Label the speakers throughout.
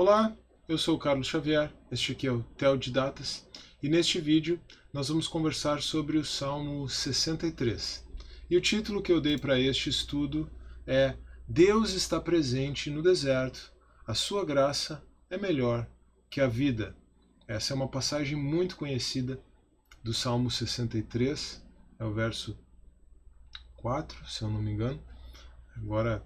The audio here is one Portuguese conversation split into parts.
Speaker 1: Olá, eu sou o Carlos Xavier, este aqui é o Tel de Datas e neste vídeo nós vamos conversar sobre o Salmo 63. E o título que eu dei para este estudo é Deus está presente no deserto, a sua graça é melhor que a vida. Essa é uma passagem muito conhecida do Salmo 63, é o verso 4, se eu não me engano. Agora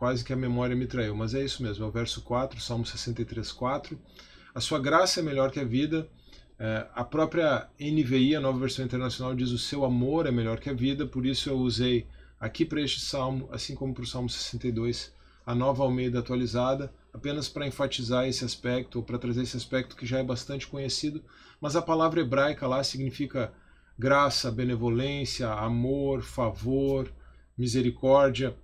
Speaker 1: quase que a memória me traiu, mas é isso mesmo, é o verso 4, Salmo 63, 4. A sua graça é melhor que a vida. É, a própria NVI, a nova versão internacional, diz o seu amor é melhor que a vida, por isso eu usei aqui para este salmo, assim como para o Salmo 62, a nova Almeida atualizada, apenas para enfatizar esse aspecto, ou para trazer esse aspecto que já é bastante conhecido, mas a palavra hebraica lá significa graça, benevolência, amor, favor, misericórdia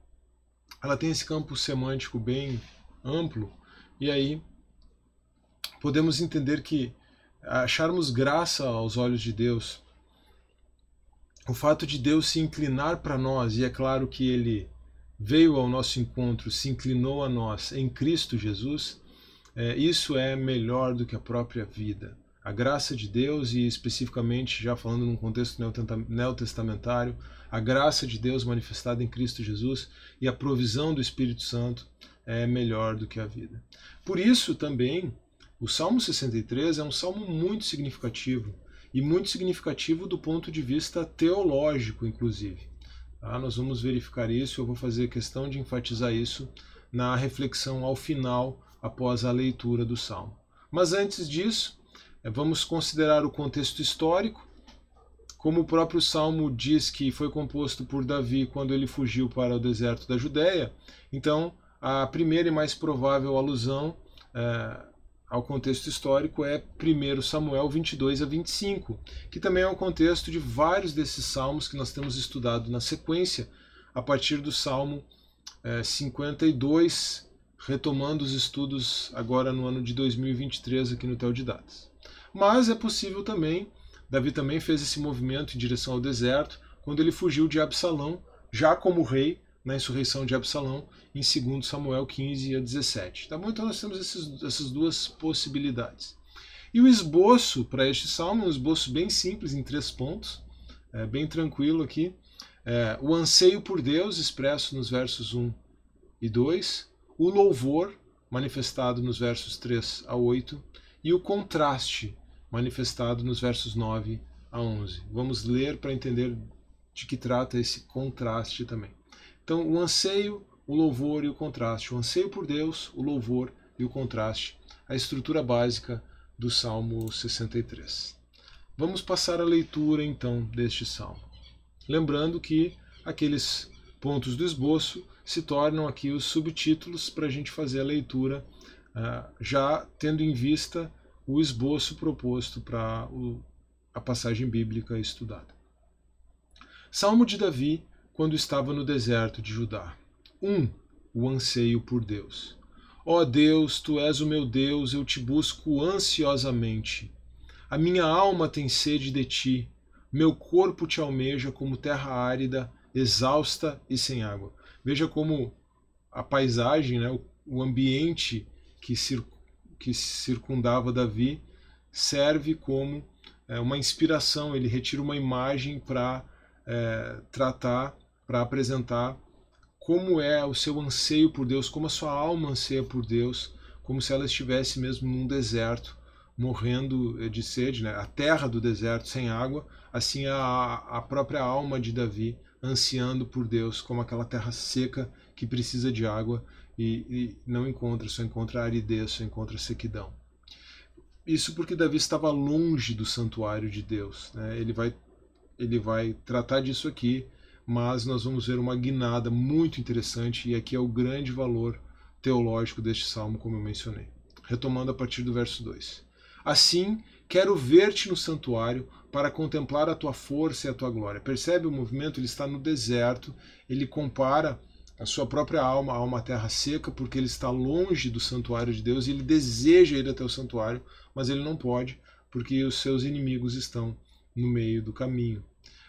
Speaker 1: ela tem esse campo semântico bem amplo, e aí podemos entender que acharmos graça aos olhos de Deus, o fato de Deus se inclinar para nós, e é claro que ele veio ao nosso encontro, se inclinou a nós em Cristo Jesus, é, isso é melhor do que a própria vida. A graça de Deus, e especificamente já falando num contexto neotestamentário, a graça de Deus manifestada em Cristo Jesus e a provisão do Espírito Santo é melhor do que a vida. Por isso também o Salmo 63 é um salmo muito significativo e muito significativo do ponto de vista teológico, inclusive. Tá? Nós vamos verificar isso, eu vou fazer questão de enfatizar isso na reflexão ao final, após a leitura do salmo. Mas antes disso, vamos considerar o contexto histórico. Como o próprio Salmo diz que foi composto por Davi quando ele fugiu para o deserto da Judéia, então a primeira e mais provável alusão é, ao contexto histórico é 1 Samuel 22 a 25, que também é o contexto de vários desses salmos que nós temos estudado na sequência, a partir do Salmo é, 52, retomando os estudos agora no ano de 2023 aqui no Tel de Datas. Mas é possível também Davi também fez esse movimento em direção ao deserto quando ele fugiu de Absalão, já como rei, na insurreição de Absalão, em 2 Samuel 15 a 17. Tá bom? Então nós temos esses, essas duas possibilidades. E o esboço para este salmo é um esboço bem simples, em três pontos, é, bem tranquilo aqui. É, o anseio por Deus, expresso nos versos 1 e 2, o louvor, manifestado nos versos 3 a 8, e o contraste, manifestado nos versos 9 a 11. Vamos ler para entender de que trata esse contraste também. Então, o anseio, o louvor e o contraste. O anseio por Deus, o louvor e o contraste. A estrutura básica do Salmo 63. Vamos passar a leitura então deste salmo. Lembrando que aqueles pontos do esboço se tornam aqui os subtítulos para a gente fazer a leitura, ah, já tendo em vista o esboço proposto para a passagem bíblica estudada. Salmo de Davi, quando estava no deserto de Judá. 1. Um, o anseio por Deus. Ó oh Deus, tu és o meu Deus, eu te busco ansiosamente. A minha alma tem sede de ti, meu corpo te almeja como terra árida, exausta e sem água. Veja como a paisagem, né, o ambiente que circula que circundava Davi serve como é, uma inspiração, ele retira uma imagem para é, tratar, para apresentar como é o seu anseio por Deus, como a sua alma anseia por Deus, como se ela estivesse mesmo num deserto, morrendo de sede, né? a terra do deserto sem água, assim a, a própria alma de Davi ansiando por Deus, como aquela terra seca que precisa de água e, e não encontra, só encontra aridez, só encontra sequidão. Isso porque Davi estava longe do santuário de Deus. Né? Ele, vai, ele vai tratar disso aqui, mas nós vamos ver uma guinada muito interessante, e aqui é o grande valor teológico deste salmo, como eu mencionei. Retomando a partir do verso 2. Assim, quero ver-te no santuário para contemplar a tua força e a tua glória. Percebe o movimento? Ele está no deserto, ele compara a sua própria alma a uma terra seca, porque ele está longe do santuário de Deus e ele deseja ir até o santuário, mas ele não pode, porque os seus inimigos estão no meio do caminho.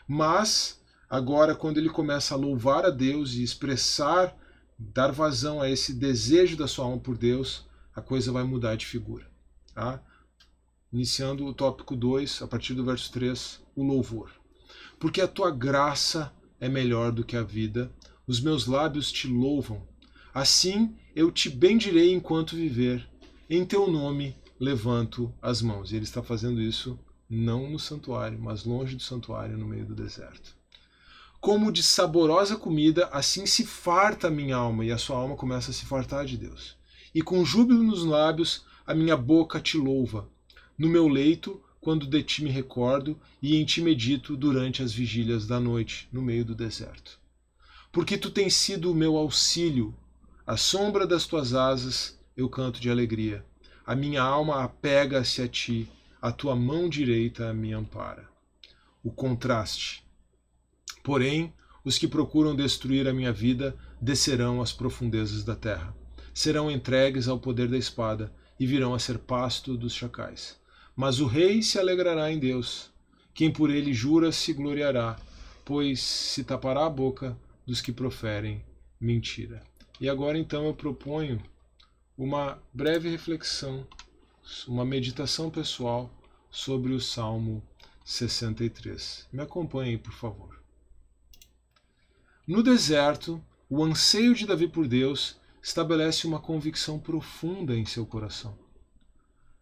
Speaker 1: Mas, agora, quando ele começa a louvar a Deus e expressar, dar vazão a esse desejo da sua alma por Deus, a coisa vai mudar de figura. Tá? Iniciando o tópico 2, a partir do verso 3, o louvor. Porque a tua graça é melhor do que a vida, os meus lábios te louvam. Assim eu te bendirei enquanto viver, em teu nome levanto as mãos. E ele está fazendo isso não no santuário, mas longe do santuário, no meio do deserto. Como de saborosa comida, assim se farta a minha alma, e a sua alma começa a se fartar de Deus. E com júbilo nos lábios, a minha boca te louva. No meu leito, quando de ti me recordo, e em ti medito durante as vigílias da noite, no meio do deserto. Porque tu tens sido o meu auxílio, à sombra das tuas asas eu canto de alegria. A minha alma apega-se a ti, a tua mão direita me ampara. O contraste. Porém, os que procuram destruir a minha vida descerão às profundezas da terra. Serão entregues ao poder da espada e virão a ser pasto dos chacais. Mas o rei se alegrará em Deus. Quem por ele jura se gloriará, pois se tapará a boca dos que proferem mentira. E agora então eu proponho uma breve reflexão uma meditação pessoal sobre o Salmo 63. Me acompanhe, por favor. No deserto, o anseio de Davi por Deus estabelece uma convicção profunda em seu coração.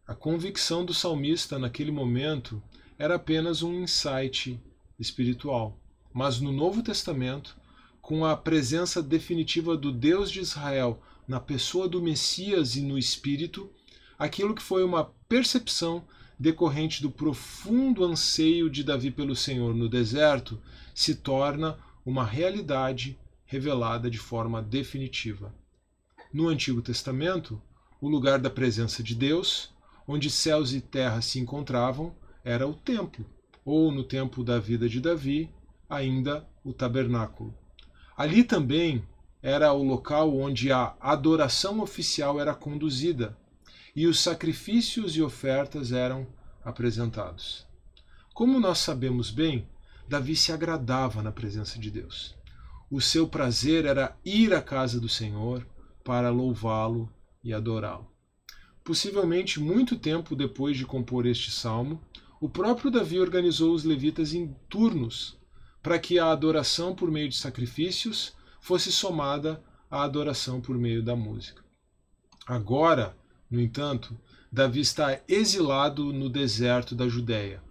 Speaker 1: A convicção do salmista naquele momento era apenas um insight espiritual, mas no Novo Testamento, com a presença definitiva do Deus de Israel na pessoa do Messias e no Espírito, aquilo que foi uma percepção decorrente do profundo anseio de Davi pelo Senhor no deserto se torna uma realidade revelada de forma definitiva. No Antigo Testamento, o lugar da presença de Deus, onde céus e terra se encontravam, era o templo, ou no tempo da vida de Davi, ainda o tabernáculo. Ali também era o local onde a adoração oficial era conduzida, e os sacrifícios e ofertas eram apresentados. Como nós sabemos bem, Davi se agradava na presença de Deus. O seu prazer era ir à casa do Senhor para louvá-lo e adorá-lo. Possivelmente muito tempo depois de compor este salmo, o próprio Davi organizou os levitas em turnos para que a adoração por meio de sacrifícios fosse somada à adoração por meio da música. Agora, no entanto, Davi está exilado no deserto da Judéia,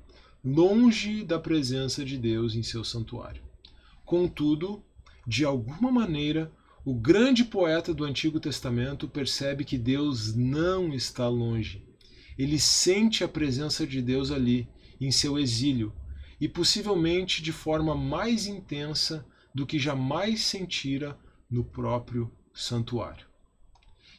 Speaker 1: longe da presença de Deus em seu santuário. Contudo, de alguma maneira, o grande poeta do Antigo Testamento percebe que Deus não está longe. Ele sente a presença de Deus ali, em seu exílio, e possivelmente de forma mais intensa do que jamais sentira no próprio santuário.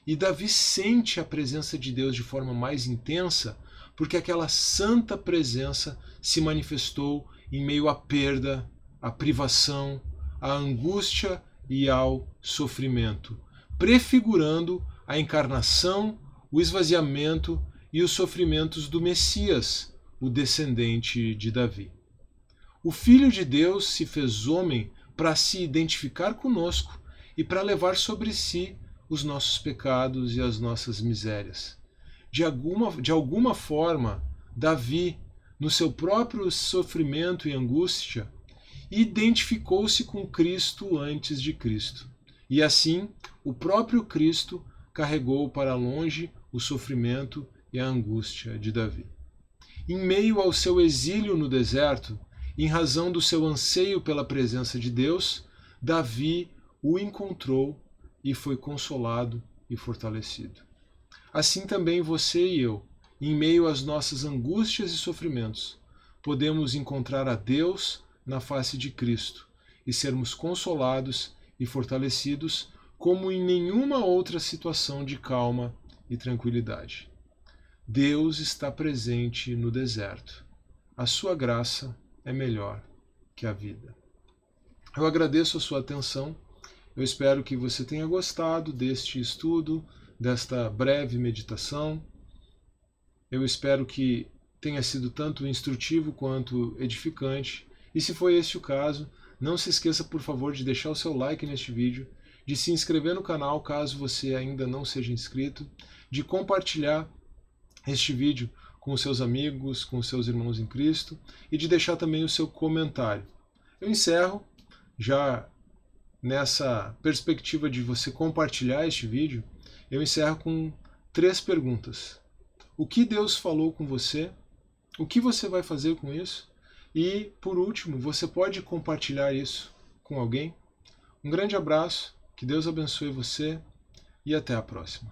Speaker 1: E Davi sente a presença de Deus de forma mais intensa porque aquela santa presença se manifestou em meio à perda, à privação, à angústia e ao sofrimento, prefigurando a encarnação, o esvaziamento e os sofrimentos do Messias, o descendente de Davi. O Filho de Deus se fez homem para se identificar conosco e para levar sobre si os nossos pecados e as nossas misérias. De alguma, de alguma forma, Davi, no seu próprio sofrimento e angústia, identificou-se com Cristo antes de Cristo. E assim, o próprio Cristo carregou para longe o sofrimento e a angústia de Davi. Em meio ao seu exílio no deserto, em razão do seu anseio pela presença de Deus, Davi o encontrou e foi consolado e fortalecido. Assim também você e eu, em meio às nossas angústias e sofrimentos, podemos encontrar a Deus na face de Cristo e sermos consolados e fortalecidos como em nenhuma outra situação de calma e tranquilidade. Deus está presente no deserto. A sua graça é melhor que a vida. Eu agradeço a sua atenção eu espero que você tenha gostado deste estudo, desta breve meditação. Eu espero que tenha sido tanto instrutivo quanto edificante. E se foi este o caso, não se esqueça, por favor, de deixar o seu like neste vídeo, de se inscrever no canal caso você ainda não seja inscrito, de compartilhar este vídeo com seus amigos, com seus irmãos em Cristo e de deixar também o seu comentário. Eu encerro já nessa perspectiva de você compartilhar este vídeo, eu encerro com três perguntas. O que Deus falou com você? O que você vai fazer com isso? E, por último, você pode compartilhar isso com alguém? Um grande abraço, que Deus abençoe você e até a próxima.